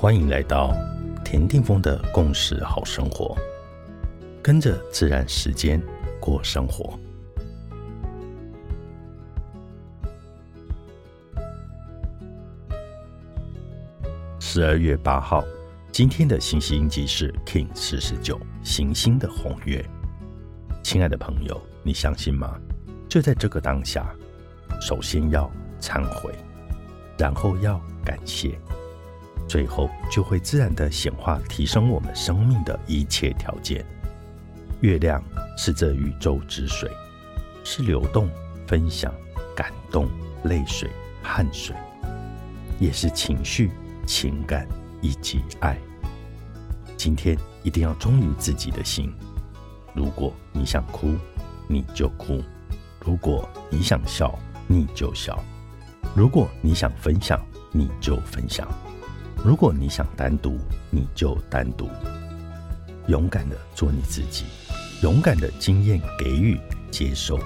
欢迎来到田定峰的共识好生活，跟着自然时间过生活。十二月八号，今天的星系印记是 King 四十九行星的红月。亲爱的朋友，你相信吗？就在这个当下，首先要忏悔，然后要感谢。最后就会自然的显化，提升我们生命的一切条件。月亮是这宇宙之水，是流动、分享、感动、泪水、汗水，也是情绪、情感以及爱。今天一定要忠于自己的心。如果你想哭，你就哭；如果你想笑，你就笑；如果你想分享，你就分享。如果你想单独，你就单独，勇敢的做你自己，勇敢的经验给予接受，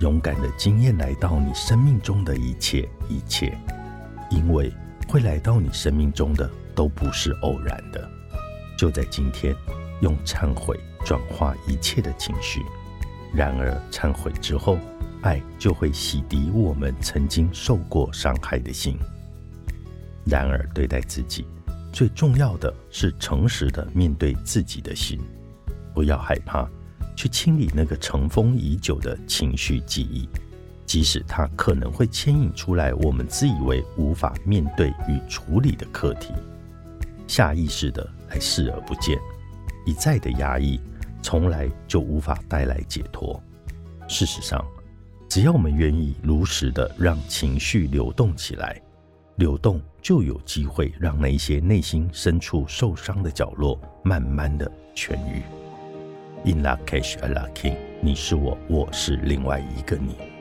勇敢的经验来到你生命中的一切一切，因为会来到你生命中的都不是偶然的。就在今天，用忏悔转化一切的情绪，然而忏悔之后，爱就会洗涤我们曾经受过伤害的心。然而，对待自己最重要的是诚实的面对自己的心，不要害怕去清理那个尘封已久的情绪记忆，即使它可能会牵引出来我们自以为无法面对与处理的课题，下意识的来视而不见，一再的压抑，从来就无法带来解脱。事实上，只要我们愿意如实的让情绪流动起来。流动就有机会让那些内心深处受伤的角落慢慢的痊愈。In l a c a s h a la king，你是我，我是另外一个你。